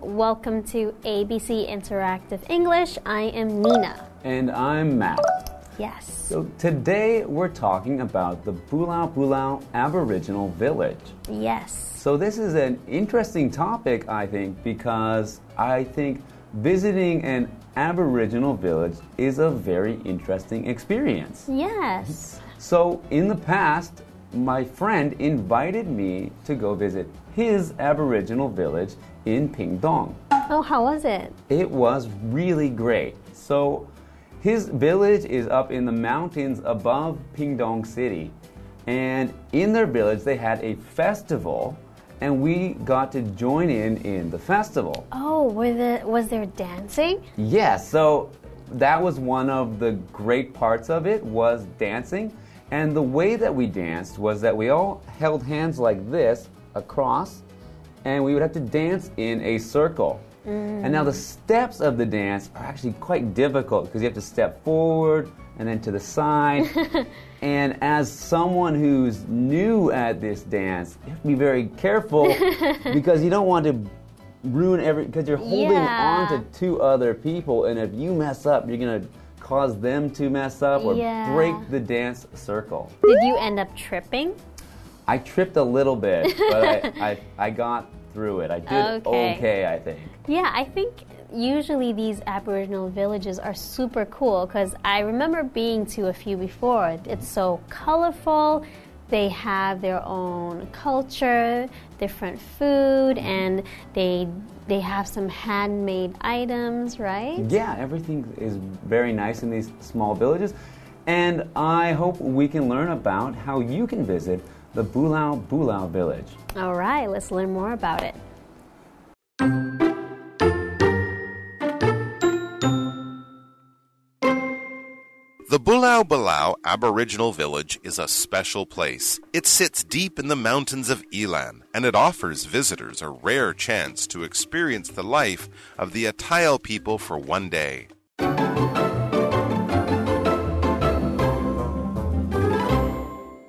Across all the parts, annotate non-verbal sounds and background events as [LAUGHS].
Welcome to ABC Interactive English. I am Nina. And I'm Matt. Yes. So today we're talking about the Bulau Bulau Aboriginal Village. Yes. So this is an interesting topic, I think, because I think visiting an Aboriginal village is a very interesting experience. Yes. So in the past, my friend invited me to go visit his Aboriginal village in Pingdong. Oh, how was it? It was really great. So, his village is up in the mountains above Pingdong City. And in their village, they had a festival, and we got to join in in the festival. Oh, were the, was there dancing? Yes, so that was one of the great parts of it was dancing. And the way that we danced was that we all held hands like this across, and we would have to dance in a circle. Mm. And now the steps of the dance are actually quite difficult because you have to step forward and then to the side. [LAUGHS] and as someone who's new at this dance, you have to be very careful [LAUGHS] because you don't want to ruin every because you're holding Yeah. on to two other people and if you mess up, you're going to cause them to mess up or Yeah. break the dance circle. Did you end up tripping? I tripped a little bit, but I, [LAUGHS] I, I got through it. I did Okay. okay I think. Yeah, I think usually these Aboriginal villages are super cool because I remember being to a few before. It's so colorful. They have their own culture, different food, and they they have some handmade items, right? Yeah, everything is very nice in these small villages. And I hope we can learn about how you can visit the Bulau Bulau village. All right, let's learn more about it. The Bulau Bulau Aboriginal Village is a special place. It sits deep in the mountains of Elan, and it offers visitors a rare chance to experience the life of the Atayal people for one day.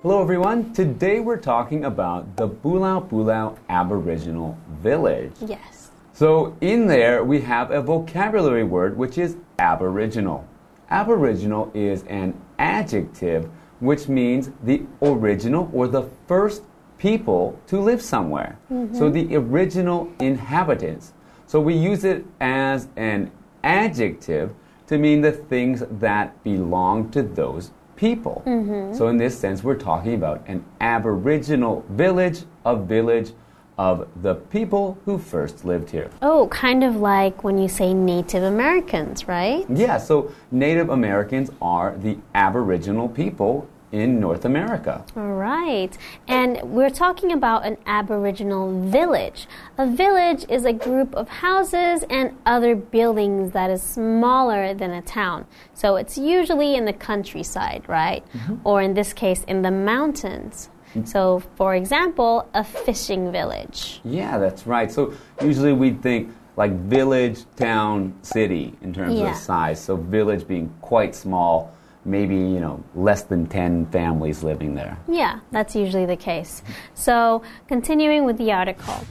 Hello everyone. Today we're talking about the Bulau Bulau Aboriginal village. Yes. So in there we have a vocabulary word which is aboriginal. Aboriginal is an adjective which means the original or the first people to live somewhere. So mm-hmm. the original inhabitants. So we use it as an adjective to mean the things that belong to those people. Mm-hmm. So in this sense we're talking about an aboriginal village, a village of the people who first lived here. Oh, kind of like when you say Native Americans, right? Yeah, so Native Americans are the Aboriginal people in North America. All right. And we're talking about an Aboriginal village. A village is a group of houses and other buildings that is smaller than a town. So it's usually in the countryside, right? Mm-hmm. Or in this case, in the mountains. Mm-hmm. So, for example, a fishing village. Yeah, that's right. So usually we think like village, town, city in terms Yeah. of size. So village being quite small, maybe, you know, less than 10 families living there. Yeah, that's usually the case. So, continuing with the article.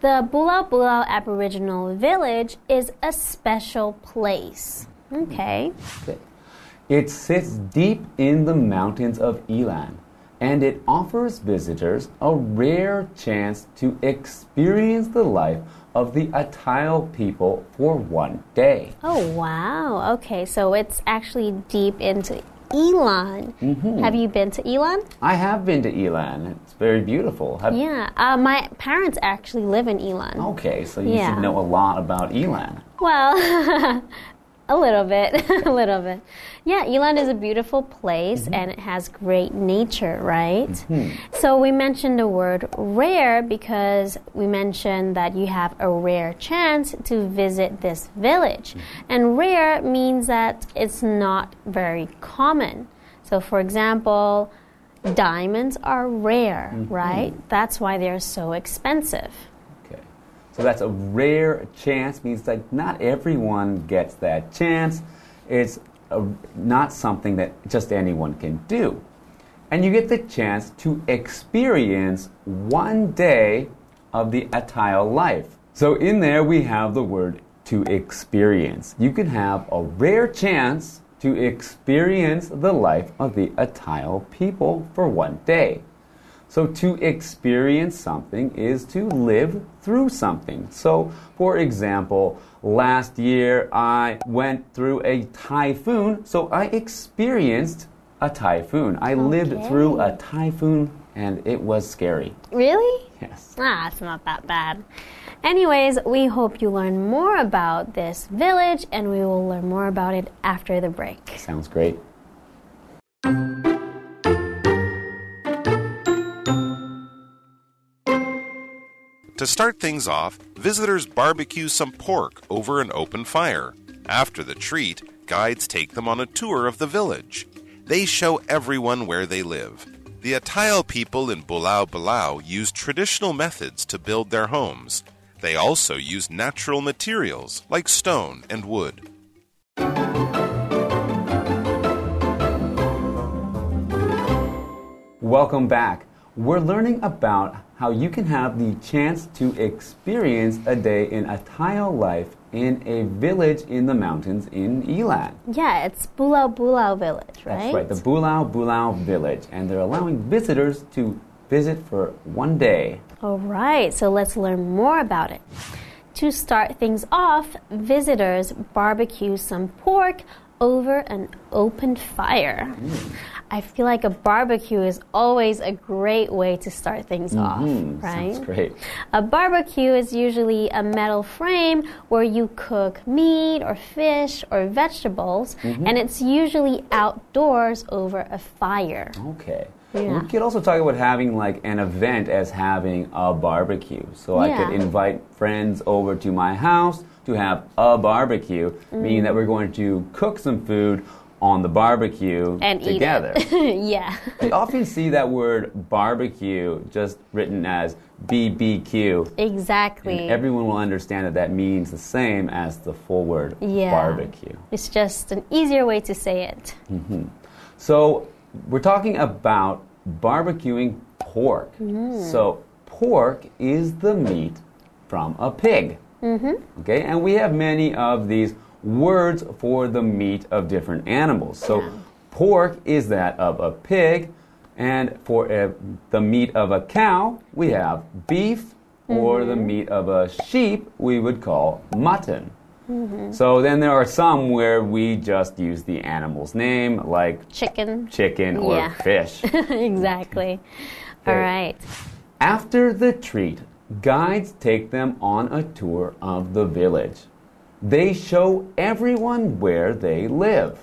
The Bulau Bulau Aboriginal Village is a special place. Mm-hmm. Okay. Okay. It sits deep in the mountains of Elan, and it offers visitors a rare chance to experience the life of the Atayal people for one day. Oh, wow. Okay, so it's actually deep into Elan. Have you been to Elan? I have been to Elan. It's very beautiful. Have- Yeah, uh, my parents actually live in Elan. Okay, so you Yeah. should know a lot about Elan. Well, [LAUGHS] a little bit, [LAUGHS] a little bit. Yeah, Elan is a beautiful place mm-hmm. and it has great nature, right? Mm-hmm. So we mentioned the word rare because we mentioned that you have a rare chance to visit this village. Mm-hmm. And rare means that it's not very common. So, for example, diamonds are rare, right? That's why they're so expensive. So that's a rare chance, means that not everyone gets that chance. It's a, not something that just anyone can do. And you get the chance to experience one day of the Atayal life. So in there we have the word to experience. You can have a rare chance to experience the life of the Atayal people for one day. So to experience something is to live through something. So, for example, last year I went through a typhoon, so I experienced a typhoon. I lived through a typhoon and it was scary. Really? Yes. Ah, it's not that bad. Anyways, we hope you learn more about this village and we will learn more about it after the break. Sounds great. To start things off, visitors barbecue some pork over an open fire. After the treat, guides take them on a tour of the village. They show everyone where they live. The Atayal people in Bulau Bulau use traditional methods to build their homes. They also use natural materials like stone and wood. Welcome back. We're learning about how you can have the chance to experience a day in a Atayal life in a village in the mountains in Elan. Yeah, it's Bulau Bulau village, right? That's right, the Bulau Bulau village. And they're allowing visitors to visit for one day. All right, so let's learn more about it. To start things off, visitors barbecue some pork over an open fire. Mm. I feel like a barbecue is always a great way to start things mm-hmm. off, right? Sounds great. A barbecue is usually a metal frame where you cook meat or fish or vegetables, mm-hmm. and it's usually outdoors over a fire. Okay. Yeah. We could also talk about having like an event as having a barbecue. So I could invite friends over to my house to have a barbecue, meaning Mm. that we're going to cook some food on the barbecue And together. [LAUGHS] yeah. we often see that word barbecue just written as BBQ. Exactly. And everyone will understand that that means the same as the full word Yeah. barbecue. It's just an easier way to say it. So we're talking about barbecuing pork. Mm. So pork is the meat from a pig. Mm-hmm. Okay, and we have many of these words for the meat of different animals. So pork is that of a pig, and for uh, the meat of a cow, we have beef, or the mm-hmm. meat of a sheep, we would call mutton. Mm-hmm. So then there are some where we just use the animal's name, like Chicken. chicken or Yeah. fish. [LAUGHS] exactly. All right. After the treat, guides take them on a tour of the village. They show everyone where they live.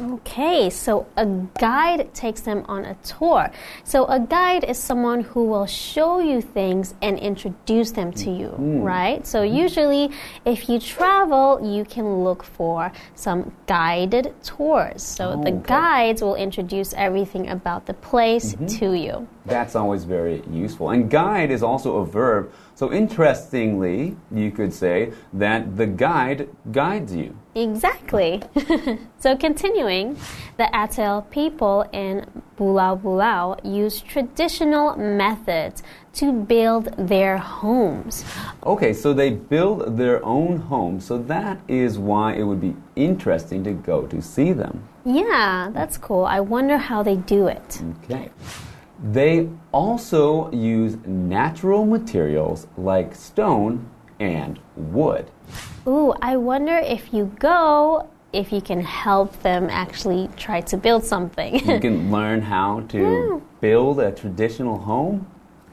Okay, so a guide takes them on a tour. So a guide is someone who will show you things and introduce them to you, mm-hmm. right? So mm-hmm. usually, if you travel, you can look for some guided tours. So the oh, Okay. guides will introduce everything about the place mm-hmm. to you. That's always very useful. And guide is also a verb. So interestingly, you could say that the guide guides you. Exactly. [LAUGHS] so continuing, the Atayal people in Bulau Bulau use traditional methods to build their homes. Okay, so they build their own homes. So that is why it would be interesting to go to see them. Yeah, that's cool. I wonder how they do it. Okay. They also use natural materials like stone and wood. Ooh, I wonder if you go, if you can help them actually try to build something. You can [LAUGHS] learn how to build a traditional home,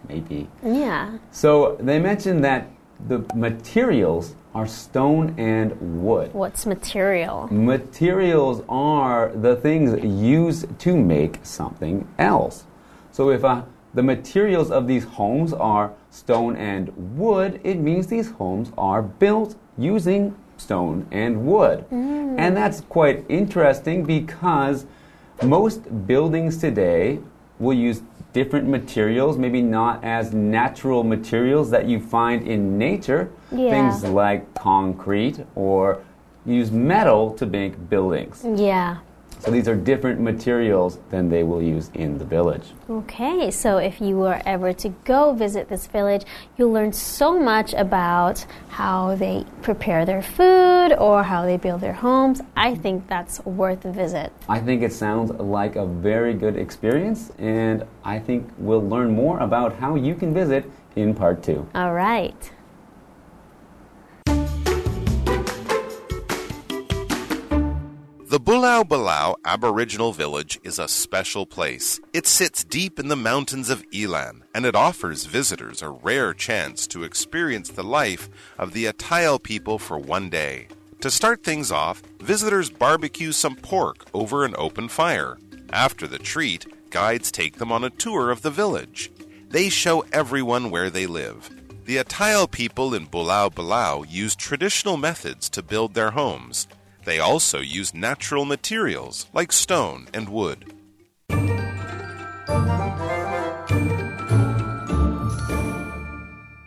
maybe. yeah. So they mentioned that the materials are stone and wood. What's material? Materials are the things used to make something else. So if uh, the materials of these homes are stone and wood, it means these homes are built using stone and wood. Mm. And that's quite interesting because most buildings today will use different materials, maybe not as natural materials that you find in nature. Yeah. Things like concrete or use metal to make buildings. Yeah. So these are different materials than they will use in the village. Okay, so if you were ever to go visit this village, you'll learn so much about how they prepare their food or how they build their homes. I think that's worth a visit. I think it sounds like a very good experience, and I think we'll learn more about how you can visit in part two. All right. The Bulau Bulau Aboriginal Village is a special place. It sits deep in the mountains of Elan, and it offers visitors a rare chance to experience the life of the Atayal people for one day. To start things off, visitors barbecue some pork over an open fire. After the treat, guides take them on a tour of the village. They show everyone where they live. The Atayal people in Bulau Bulau use traditional methods to build their homes. They also use natural materials like stone and wood.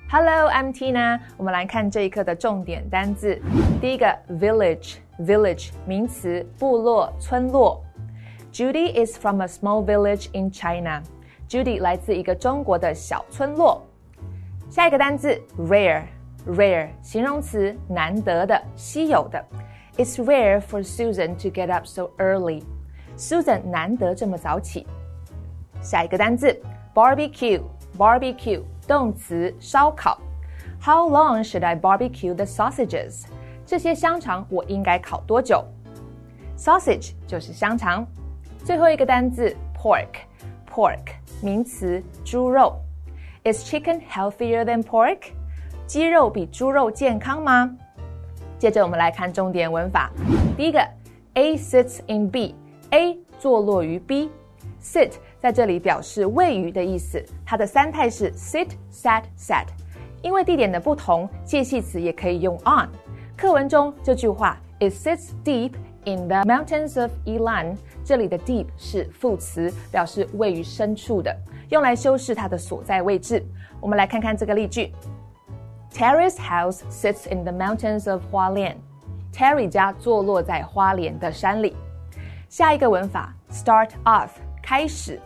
Hello, I'm Tina。我们来看这一课的重点单字。第一个，village，village 名词，部落、村落。Judy is from a small village in China. Judy 来自一个中国的小村落。下一个单字，rare，rare 形容词，难得的、稀有的。 It's rare for Susan to get up so early. Susan 难得这么早起。下一个单字，barbecue，barbecue 动词，烧烤。How long should I barbecue the sausages？这些香肠我应该烤多久？Sausage 就是香肠。最后一个单字，pork，pork 名词，猪肉。Is chicken healthier than pork？鸡肉比猪肉健康吗？ 接着我们来看重点文法。第一个，A sits in B，A 坐落于 B。Sit 在这里表示位于的意思，它的三态是 sit、sat、sat。因为地点的不同，介系词也可以用 on。课文中这句话，It sits deep in the mountains of Elan，这里的 deep 是副词，表示位于深处的，用来修饰它的所在位置。我们来看看这个例句。Terry's house sits in the mountains of 花莲。Terry 家坐落在花莲的山里。下一个文法，start off 开始，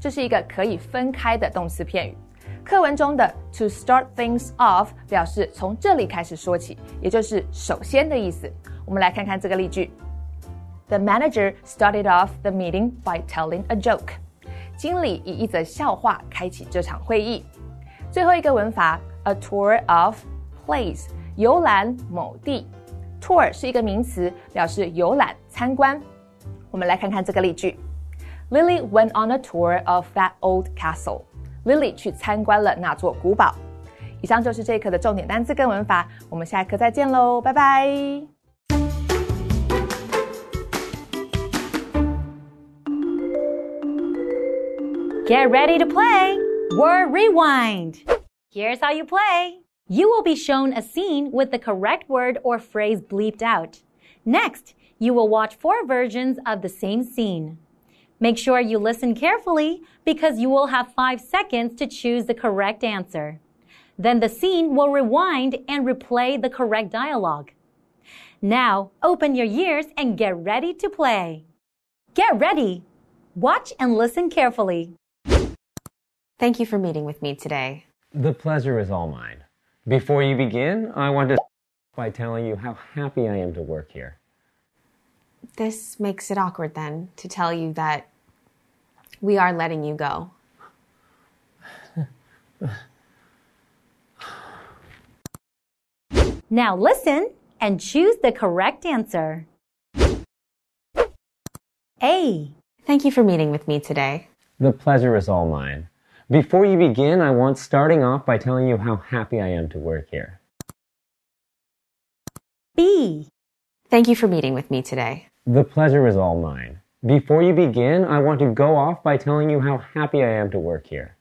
这是一个可以分开的动词片语。课文中的 to start things off 表示从这里开始说起，也就是首先的意思。我们来看看这个例句：The manager started off the meeting by telling a joke。经理以一则笑话开启这场会议。最后一个文法。 a tour of place，游览某地。tour 是一个名词，表示游览、参观。我们来看看这个例句：Lily went on a tour of that old castle. Lily 去参观了那座古堡。以上就是这一课的重点单词跟文法，我们下一课再见喽，拜拜。Get ready to play Word Rewind. Here's how you play. You will be shown a scene with the correct word or phrase bleeped out. Next, you will watch four versions of the same scene. Make sure you listen carefully because you will have five seconds to choose the correct answer. Then the scene will rewind and replay the correct dialogue. Now, open your ears and get ready to play. Get ready. Watch and listen carefully. Thank you for meeting with me today. The pleasure is all mine. Before you begin, I want to [LAUGHS] by telling you how happy I am to work here. This makes it awkward then to tell you that we are letting you go. Now listen and choose the correct answer. A. Thank you for meeting with me today. The pleasure is all mine. Before you begin, I want starting off by telling you how happy I am to work here. B. Thank you for meeting with me today. The pleasure is all mine. Before you begin, I want to go off by telling you how happy I am to work here.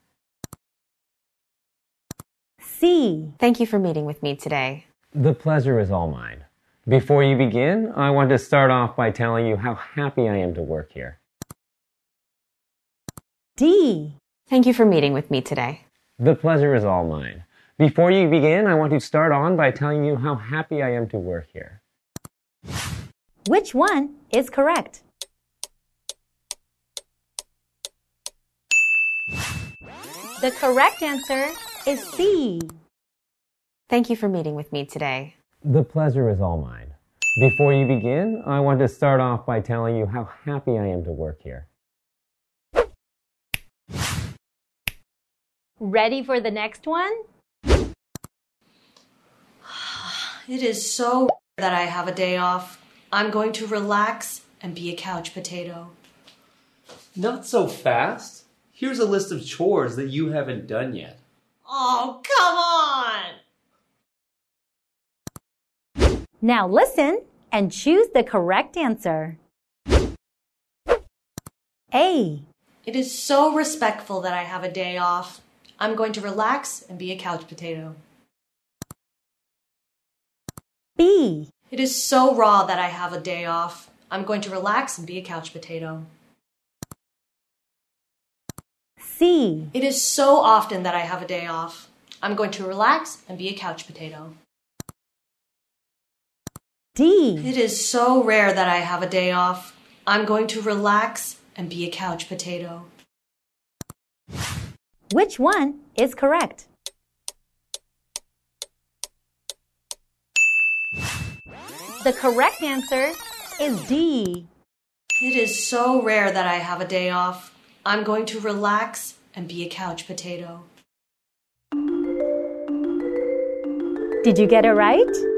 C. Thank you for meeting with me today. The pleasure is all mine. Before you begin, I want to start off by telling you how happy I am to work here. D. Thank you for meeting with me today. The pleasure is all mine. Before you begin, I want to start on by telling you how happy I am to work here. Which one is correct? The correct answer is C. Thank you for meeting with me today. The pleasure is all mine. Before you begin, I want to start off by telling you how happy I am to work here. Ready for the next one? [SIGHS] It is so that I have a day off. I'm going to relax and be a couch potato. Not so fast. Here's a list of chores that you haven't done yet. Oh, come on! Now listen and choose the correct answer. A. It is so respectful that I have a day off. I'm going to relax and be a couch potato. B. It is so raw that I have a day off. I'm going to relax and be a couch potato. C. It is so often that I have a day off. I'm going to relax and be a couch potato. D. It is so rare that I have a day off. I'm going to relax and be a couch potato. Which one is correct? The correct answer is D. It is so rare that I have a day off. I'm going to relax and be a couch potato. Did you get it right?